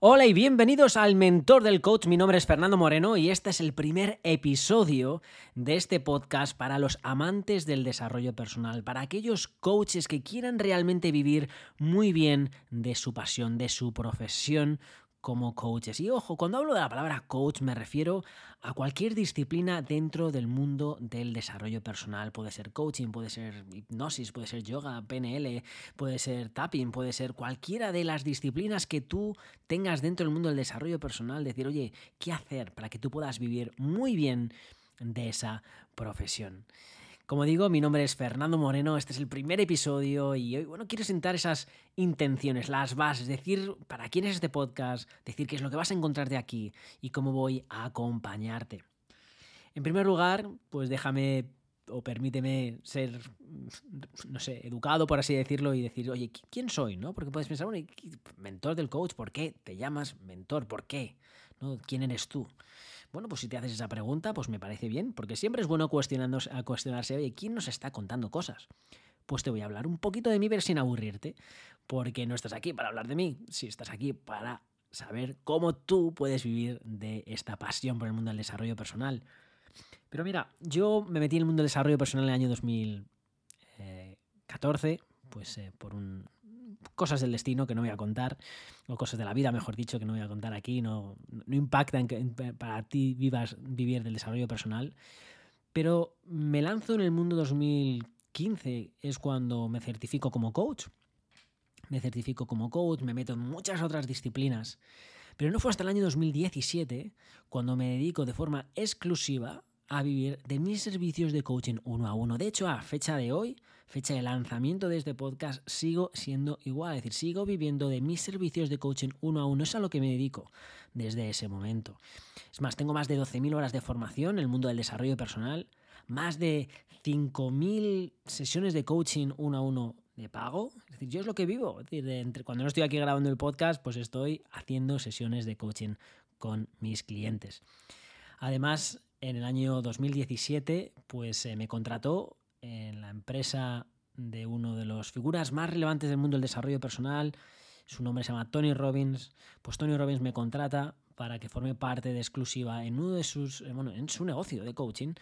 Hola y bienvenidos al Mentor del Coach. Mi nombre es Fernando Moreno y este es el primer episodio de este podcast para los amantes del desarrollo personal, para aquellos coaches que quieran realmente vivir muy bien de su pasión, de su profesión como coaches. Y ojo, cuando hablo de la palabra coach me refiero a cualquier disciplina dentro del mundo del desarrollo personal. Puede ser coaching, puede ser hipnosis, puede ser yoga, PNL, puede ser tapping, puede ser cualquiera de las disciplinas que tú tengas dentro del mundo del desarrollo personal. Decir, oye, ¿qué hacer para que tú puedas vivir muy bien de esa profesión? Como digo, mi nombre es Fernando Moreno, este es el primer episodio y hoy, bueno, quiero sentar esas intenciones, las bases, decir para quién es este podcast, decir qué es lo que vas a encontrar de aquí y cómo voy a acompañarte. En primer lugar, pues déjame o permíteme ser, no sé, educado, por así decirlo, y decir, oye, ¿quién soy? ¿no? Porque puedes pensar, bueno, mentor del coach, ¿por qué te llamas mentor? ¿Por qué? ¿No? ¿Quién eres tú? Bueno, pues si te haces esa pregunta, pues me parece bien, porque siempre es bueno cuestionarse, oye, ¿quién nos está contando cosas? Pues te voy a hablar un poquito de mí, pero sin aburrirte, porque no estás aquí para hablar de mí, si estás aquí para saber cómo tú puedes vivir de esta pasión por el mundo del desarrollo personal. Pero mira, yo me metí en el mundo del desarrollo personal en el año 2014, pues eh, por un, cosas del destino que no voy a contar, o cosas de la vida, mejor dicho, que no voy a contar aquí, no, no impactan que para ti vivas vivir del desarrollo personal. Pero me lanzo en el mundo 2015, es cuando me certifico como coach. Me certifico como coach, me meto en muchas otras disciplinas. Pero no fue hasta el año 2017 cuando me dedico de forma exclusiva a vivir de mis servicios de coaching uno a uno. De hecho, a fecha de hoy, fecha de lanzamiento de este podcast, sigo siendo igual. Es decir, sigo viviendo de mis servicios de coaching uno a uno. Es a lo que me dedico desde ese momento. Es más, tengo más de 12.000 horas de formación en el mundo del desarrollo personal, más de 5.000 sesiones de coaching uno a uno de pago. Es decir, yo es lo que vivo. Es decir, entre, cuando no estoy aquí grabando el podcast, pues estoy haciendo sesiones de coaching con mis clientes. Además, en el año 2017, pues eh, me contrató en la empresa de uno de los figuras más relevantes del mundo del desarrollo personal. Su nombre se llama Tony Robbins. Pues Tony Robbins me contrata para que forme parte de exclusiva en uno de sus eh, bueno, en su negocio de coaching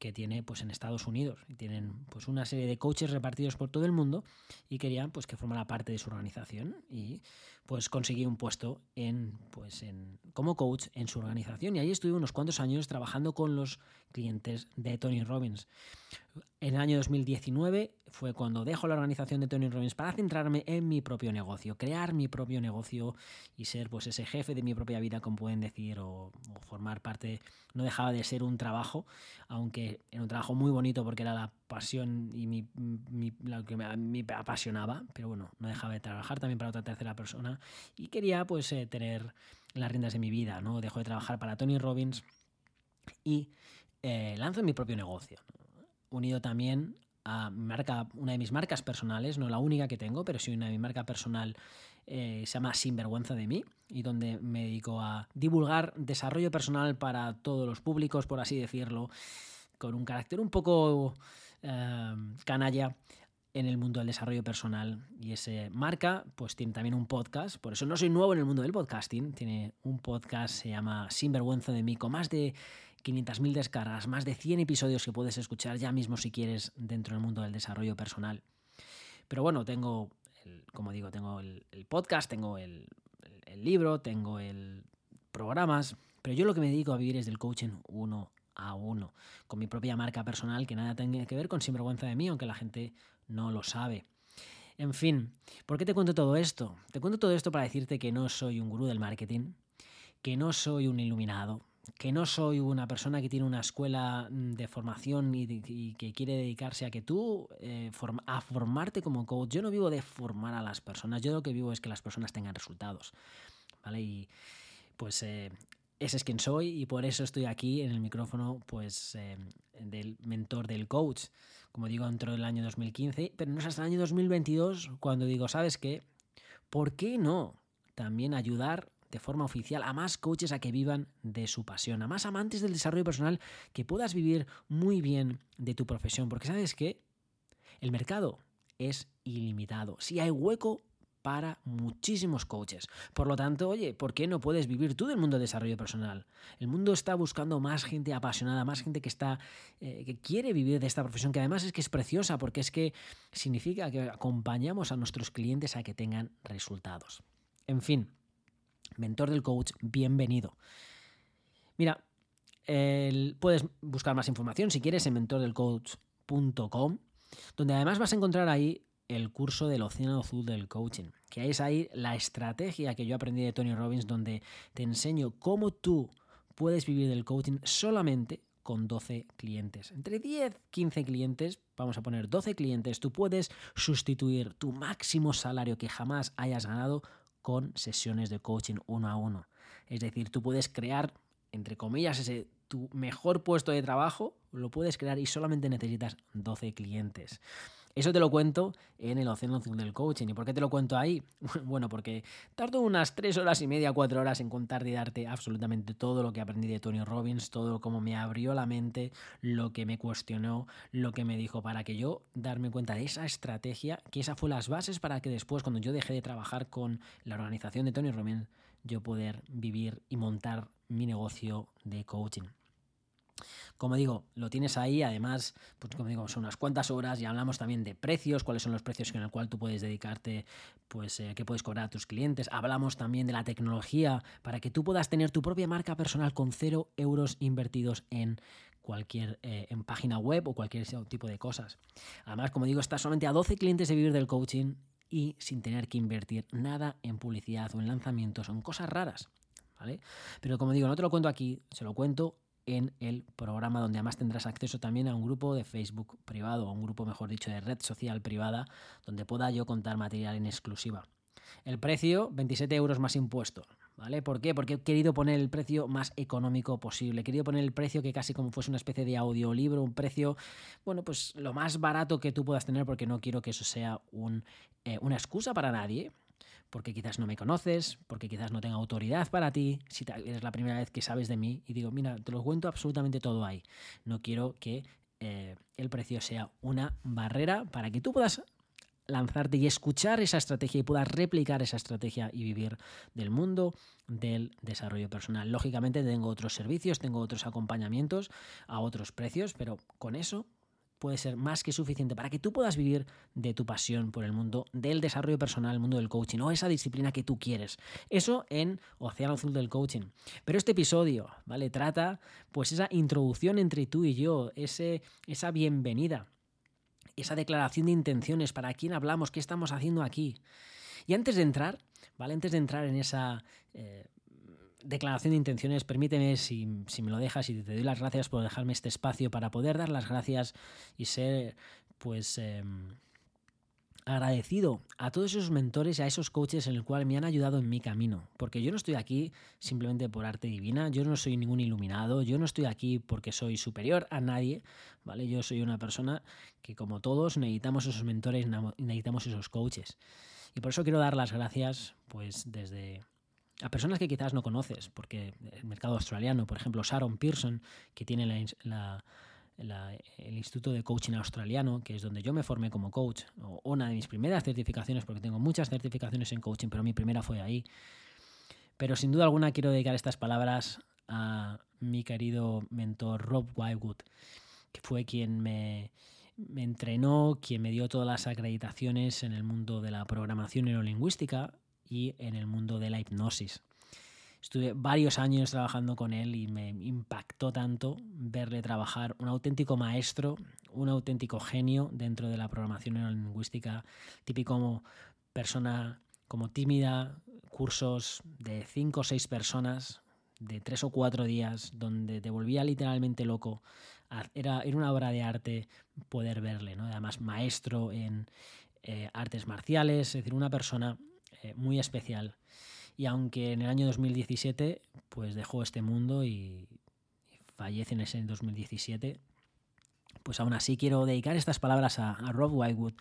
que tiene pues en Estados Unidos tienen pues una serie de coaches repartidos por todo el mundo y querían pues que formara parte de su organización y pues conseguí un puesto en pues en como coach en su organización y ahí estuve unos cuantos años trabajando con los clientes de Tony Robbins. En el año 2019 fue cuando dejo la organización de Tony Robbins para centrarme en mi propio negocio, crear mi propio negocio y ser pues ese jefe de mi propia vida, como pueden decir, o, formar parte, no dejaba de ser un trabajo, aunque era un trabajo muy bonito porque era la pasión y mi, lo que me, apasionaba, pero bueno, no dejaba de trabajar también para otra tercera persona y quería pues eh, tener las riendas de mi vida, ¿no? Dejo de trabajar para Tony Robbins y eh, lanzo mi propio negocio unido también a marca, una de mis marcas personales, no la única que tengo, pero sí una de mi marca personal eh, se llama Sinvergüenza de mí y donde me dedico a divulgar desarrollo personal para todos los públicos, por así decirlo, con un carácter un poco eh, canalla en el mundo del desarrollo personal. Y ese marca pues tiene también un podcast, por eso no soy nuevo en el mundo del podcasting, tiene un podcast, se llama Sinvergüenza de mí, con más de 500.000 descargas, más de 100 episodios que puedes escuchar ya mismo si quieres dentro del mundo del desarrollo personal. Pero bueno, tengo, como digo, tengo el, podcast, tengo el, libro, tengo el programas, pero yo lo que me dedico a vivir es del coaching uno a uno, con mi propia marca personal que nada tiene que ver con sinvergüenza de mí, aunque la gente no lo sabe. En fin, ¿por qué te cuento todo esto? Te cuento todo esto para decirte que no soy un gurú del marketing, que no soy un iluminado, que no soy una persona que tiene una escuela mm, de formación y, que quiere dedicarse a que tú, eh, a formarte como coach. Yo no vivo de formar a las personas, yo lo que vivo es que las personas tengan resultados. ¿Vale? Y pues eh, ese es quien soy y por eso estoy aquí en el micrófono pues eh, del mentor del coach. Como digo, dentro del año 2015, pero no es hasta el año 2022 cuando digo, ¿sabes qué? ¿Por qué no también ayudar de forma oficial a más coaches a que vivan de su pasión, a más amantes del desarrollo personal que puedas vivir muy bien de tu profesión. Porque sabes que el mercado es ilimitado. Si hay hueco para muchísimos coaches. Por lo tanto, oye, ¿por qué no puedes vivir tú del mundo de desarrollo personal? El mundo está buscando más gente apasionada, más gente que está eh, que quiere vivir de esta profesión, que además es que es preciosa, porque es que significa que acompañamos a nuestros clientes a que tengan resultados. En fin, mentor del coach, bienvenido. Mira, puedes buscar más información si quieres en mentordelcoach.com, donde además vas a encontrar ahí el curso del Océano Azul del Coaching, que es ahí la estrategia que yo aprendí de Tony Robbins, donde te enseño cómo tú puedes vivir del coaching solamente con 12 clientes. Entre 10, 15 clientes, vamos a poner 12 clientes, tú puedes sustituir tu máximo salario que jamás hayas ganado con sesiones de coaching uno a uno. Es decir, tú puedes crear, entre comillas, ese tu mejor puesto de trabajo, lo puedes crear y solamente necesitas 12 clientes. Eso te lo cuento en el Océano Azul del Coaching. ¿Y por qué te lo cuento ahí? Bueno, porque tardo unas tres horas y media, cuatro horas en contar y darte absolutamente todo lo que aprendí de Tony Robbins, todo cómo me abrió la mente, lo que me cuestionó, lo que me dijo, para que yo darme cuenta de esa estrategia, que esa fue las bases para que después, cuando yo dejé de trabajar con la organización de Tony Robbins, yo poder vivir y montar mi negocio de coaching. Como digo, lo tienes ahí, además, pues como digo, son unas cuantas horas y hablamos también de precios, cuáles son los precios en el cual tú puedes dedicarte, pues eh, qué puedes cobrar a tus clientes. Hablamos también de la tecnología para que tú puedas tener tu propia marca personal con cero euros invertidos en cualquier eh, en página web o cualquier tipo de cosas. Además, como digo, estás solamente a 12 clientes de vivir del coaching y sin tener que invertir nada en publicidad o en lanzamientos en cosas raras. ¿Vale? Pero como digo, no te lo cuento aquí, se lo cuento en el programa, donde además tendrás acceso también a un grupo de Facebook privado, o un grupo, mejor dicho, de red social privada, donde pueda yo contar material en exclusiva. El precio, 27 euros más impuesto. ¿Vale? ¿Por qué? Porque he querido poner el precio más económico posible. He querido poner el precio que casi como fuese una especie de audiolibro, un precio, bueno, pues lo más barato que tú puedas tener, porque no quiero que eso sea eh, una excusa para nadie porque quizás no me conoces, porque quizás no tenga autoridad para ti, si eres la primera vez que sabes de mí y digo, mira, te lo cuento absolutamente todo ahí. No quiero que eh, el precio sea una barrera para que tú puedas lanzarte y escuchar esa estrategia y puedas replicar esa estrategia y vivir del mundo del desarrollo personal. Lógicamente tengo otros servicios, tengo otros acompañamientos a otros precios, pero con eso puede ser más que suficiente para que tú puedas vivir de tu pasión por el mundo del desarrollo personal, el mundo del coaching o esa disciplina que tú quieres. Eso en Océano Azul del Coaching. Pero este episodio, ¿vale? Trata pues esa introducción entre tú y yo, ese, esa bienvenida, esa declaración de intenciones, para quién hablamos, qué estamos haciendo aquí. Y antes de entrar, ¿vale? Antes de entrar en esa eh, declaración de intenciones, permíteme, si, me lo dejas, y te doy las gracias por dejarme este espacio para poder dar las gracias y ser, pues, em, agradecido a todos esos mentores y a esos coaches en el cual me han ayudado en mi camino. Porque yo no estoy aquí simplemente por arte divina, yo no soy ningún iluminado, yo no estoy aquí porque soy superior a nadie, ¿vale? Yo soy una persona que, como todos, necesitamos esos mentores, necesitamos esos coaches. Y por eso quiero dar las gracias, pues, desde a personas que quizás no conoces, porque el mercado australiano, por ejemplo, Sharon Pearson, que tiene el Instituto de Coaching Australiano, que es donde yo me formé como coach, o una de mis primeras certificaciones, porque tengo muchas certificaciones en coaching, pero mi primera fue ahí. Pero sin duda alguna quiero dedicar estas palabras a mi querido mentor Rob Wildwood, que fue quien me entrenó, quien me dio todas las acreditaciones en el mundo de la programación neurolingüística y en el mundo de la hipnosis. Estuve varios años trabajando con él y me impactó tanto verle trabajar, un auténtico maestro, un auténtico genio dentro de la programación neurolingüística, típico persona como tímida, cursos de cinco o seis personas, de tres o cuatro días, donde te volvía literalmente loco. Era, era una obra de arte poder verle, ¿no? además maestro en eh, artes marciales, es decir, una persona eh, muy especial. Y aunque en el año 2017 pues dejó este mundo y, fallece en ese 2017, pues aún así quiero dedicar estas palabras a, Rob Whitewood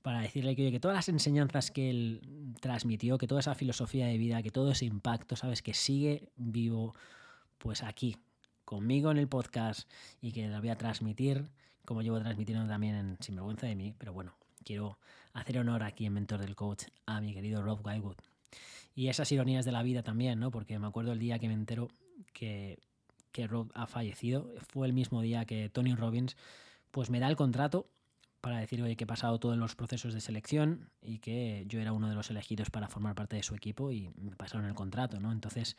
para decirle que, que todas las enseñanzas que él transmitió, que toda esa filosofía de vida, que todo ese impacto, sabes, que sigue vivo pues aquí, conmigo en el podcast y que la voy a transmitir, como llevo transmitiendo también en Sinvergüenza de mí, pero bueno, quiero hacer honor aquí en Mentor del Coach a mi querido Rob Wywood. Y esas ironías de la vida también, ¿no? Porque me acuerdo el día que me entero que, que Rob ha fallecido, fue el mismo día que Tony Robbins pues me da el contrato para decir oye, que he pasado todos los procesos de selección y que yo era uno de los elegidos para formar parte de su equipo y me pasaron el contrato, ¿no? Entonces,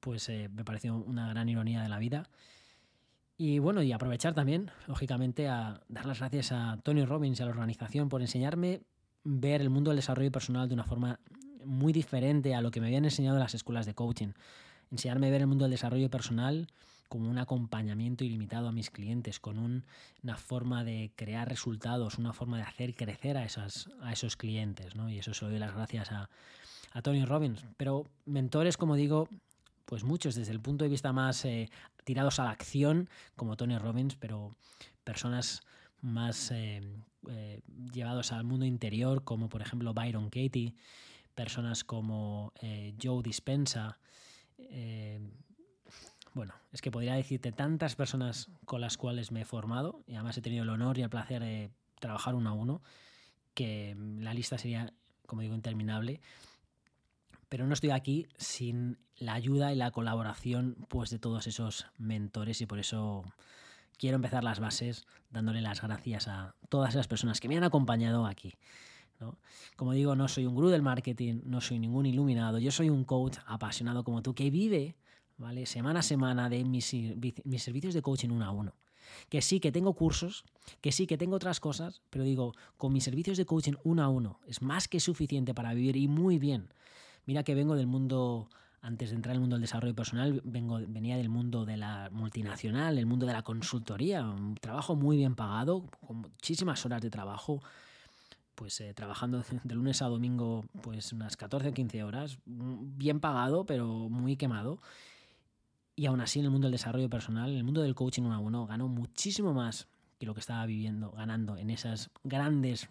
pues eh, me pareció una gran ironía de la vida. Y bueno, y aprovechar también, lógicamente, a dar las gracias a Tony Robbins y a la organización por enseñarme ver el mundo del desarrollo personal de una forma muy diferente a lo que me habían enseñado las escuelas de coaching. Enseñarme a ver el mundo del desarrollo personal como un acompañamiento ilimitado a mis clientes, con una forma de crear resultados, una forma de hacer crecer a, esas, a esos clientes. ¿no? Y eso se lo doy las gracias a, a Tony Robbins. Pero mentores, como digo, pues muchos desde el punto de vista más eh, tirados a la acción, como Tony Robbins, pero personas más eh, eh, llevados al mundo interior, como por ejemplo Byron Katie, personas como Joe Dispensa. bueno, es que podría decirte tantas personas con las cuales me he formado, y además he tenido el honor y el placer de trabajar uno a uno, que la lista sería, como digo, interminable pero no estoy aquí sin la ayuda y la colaboración pues, de todos esos mentores y por eso quiero empezar las bases dándole las gracias a todas esas personas que me han acompañado aquí. Como digo, no soy un gurú del marketing, no soy ningún iluminado, yo soy un coach apasionado como tú que vive ¿vale? semana a semana de mis, mis servicios de coaching uno a uno. Que sí, que tengo cursos, que sí, que tengo otras cosas, pero digo, con mis servicios de coaching uno a uno es más que suficiente para vivir y muy bien. Mira que vengo del mundo, antes de entrar en el mundo del desarrollo personal, vengo, venía del mundo de la multinacional, el mundo de la consultoría, un trabajo muy bien pagado, con muchísimas horas de trabajo, pues eh, trabajando de lunes a domingo pues unas 14 o 15 horas, bien pagado, pero muy quemado. Y aún así en el mundo del desarrollo personal, en el mundo del coaching uno a uno, gano muchísimo más que lo que estaba viviendo, ganando en esas grandes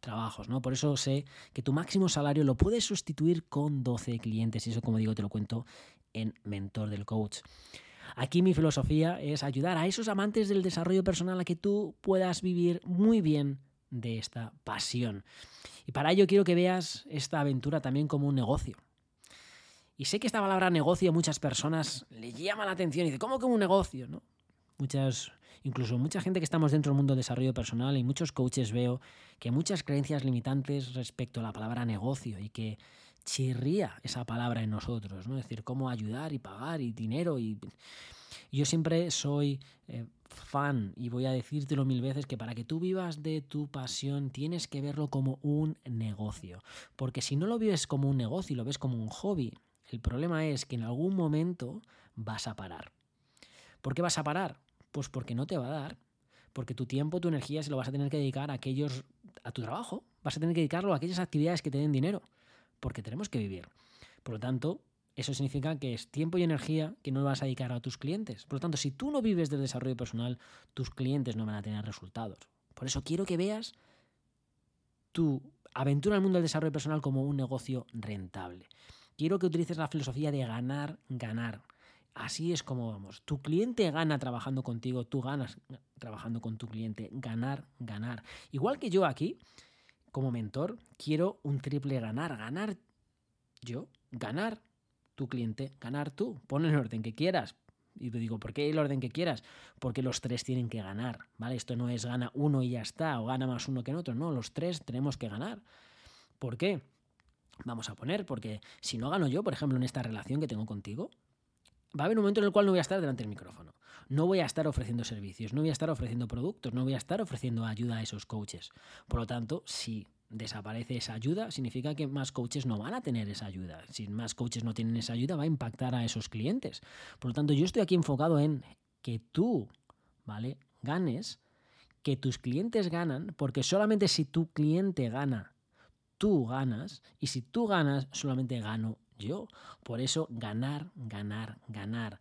trabajos, ¿no? Por eso sé que tu máximo salario lo puedes sustituir con 12 clientes y eso, como digo, te lo cuento en Mentor del Coach. Aquí mi filosofía es ayudar a esos amantes del desarrollo personal a que tú puedas vivir muy bien de esta pasión. Y para ello quiero que veas esta aventura también como un negocio. Y sé que esta palabra negocio a muchas personas le llama la atención y dice, ¿cómo como un negocio? ¿no? Muchas incluso mucha gente que estamos dentro del mundo del desarrollo personal y muchos coaches veo que muchas creencias limitantes respecto a la palabra negocio y que chirría esa palabra en nosotros, ¿no? Es decir, cómo ayudar y pagar y dinero y yo siempre soy eh, fan y voy a decírtelo mil veces que para que tú vivas de tu pasión tienes que verlo como un negocio, porque si no lo vives como un negocio y lo ves como un hobby, el problema es que en algún momento vas a parar. ¿Por qué vas a parar? Pues porque no te va a dar. Porque tu tiempo, tu energía se lo vas a tener que dedicar a aquellos, a tu trabajo. Vas a tener que dedicarlo a aquellas actividades que te den dinero. Porque tenemos que vivir. Por lo tanto, eso significa que es tiempo y energía que no vas a dedicar a tus clientes. Por lo tanto, si tú no vives del desarrollo personal, tus clientes no van a tener resultados. Por eso quiero que veas tu aventura en el mundo del desarrollo personal como un negocio rentable. Quiero que utilices la filosofía de ganar, ganar. Así es como vamos. Tu cliente gana trabajando contigo, tú ganas trabajando con tu cliente. Ganar, ganar. Igual que yo aquí, como mentor, quiero un triple ganar. Ganar yo, ganar tu cliente, ganar tú. Pon el orden que quieras. Y te digo, ¿por qué el orden que quieras? Porque los tres tienen que ganar, ¿vale? Esto no es gana uno y ya está, o gana más uno que en otro, no, los tres tenemos que ganar. ¿Por qué? Vamos a poner, porque si no gano yo, por ejemplo, en esta relación que tengo contigo, va a haber un momento en el cual no voy a estar delante del micrófono. No voy a estar ofreciendo servicios, no voy a estar ofreciendo productos, no voy a estar ofreciendo ayuda a esos coaches. Por lo tanto, si desaparece esa ayuda, significa que más coaches no van a tener esa ayuda. Si más coaches no tienen esa ayuda, va a impactar a esos clientes. Por lo tanto, yo estoy aquí enfocado en que tú, ¿vale? Ganes, que tus clientes ganan, porque solamente si tu cliente gana, tú ganas, y si tú ganas, solamente gano yo. Por eso ganar, ganar, ganar.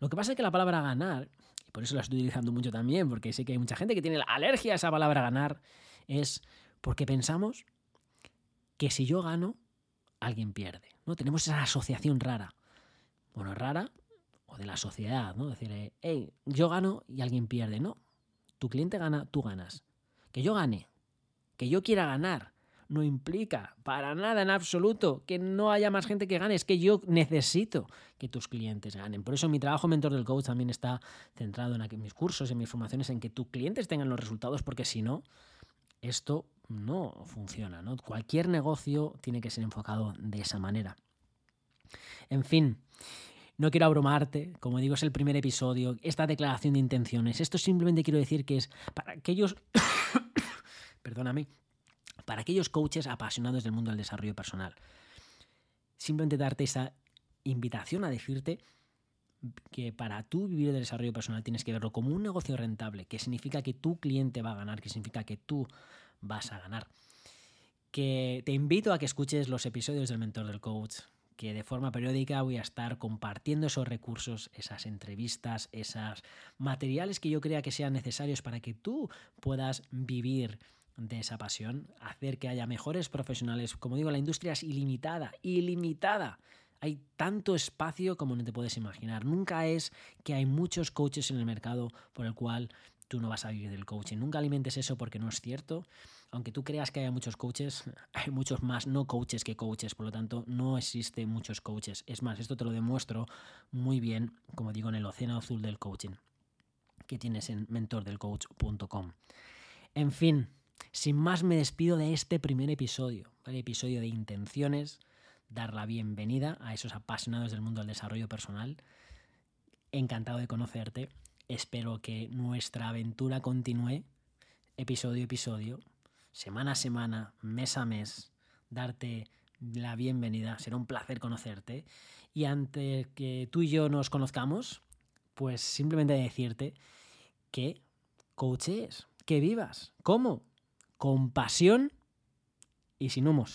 Lo que pasa es que la palabra ganar, y por eso la estoy utilizando mucho también, porque sé que hay mucha gente que tiene alergia a esa palabra ganar, es porque pensamos que si yo gano, alguien pierde. ¿no? Tenemos esa asociación rara. Bueno, rara o de la sociedad, ¿no? Decir, hey, yo gano y alguien pierde. No, tu cliente gana, tú ganas. Que yo gane, Que yo quiera ganar no implica para nada en absoluto que no haya más gente que gane. Es que yo necesito que tus clientes ganen. Por eso mi trabajo mentor del coach también está centrado en mis cursos, en mis formaciones, en que tus clientes tengan los resultados, porque si no, esto no funciona. Cualquier negocio tiene que ser enfocado de esa manera. En fin, no quiero abrumarte, como digo, es el primer episodio, esta declaración de intenciones. Esto simplemente quiero decir que es para aquellos, perdóname, para aquellos coaches apasionados del mundo del desarrollo personal. Simplemente darte esa invitación a decirte que para tú vivir el desarrollo personal tienes que verlo como un negocio rentable, que significa que tu cliente va a ganar, que significa que tú vas a ganar. Que te invito a que escuches los episodios del mentor del coach, que de forma periódica voy a estar compartiendo esos recursos, esas entrevistas, esos materiales que yo crea que sean necesarios para que tú puedas vivir de esa pasión, hacer que haya mejores profesionales. Como digo, la industria es ilimitada, ilimitada. Hay tanto espacio como no te puedes imaginar. Nunca es que hay muchos coaches en el mercado por el cual tú no vas a vivir del coaching. Nunca alimentes eso porque no es cierto. Aunque tú creas que hay muchos coaches, hay muchos más no coaches que coaches. Por lo tanto, no existe muchos coaches. Es más, esto te lo demuestro muy bien, como digo, en el océano azul del coaching que tienes en mentordelcoach.com. En fin, sin más me despido de este primer episodio, el episodio de intenciones, dar la bienvenida a esos apasionados del mundo del desarrollo personal. Encantado de conocerte. Espero que nuestra aventura continúe episodio a episodio, semana a semana, mes a mes, darte la bienvenida. Será un placer conocerte. Y antes que tú y yo nos conozcamos, pues simplemente decirte que coaches, que vivas. ¿Cómo? Con pasión y sin humos.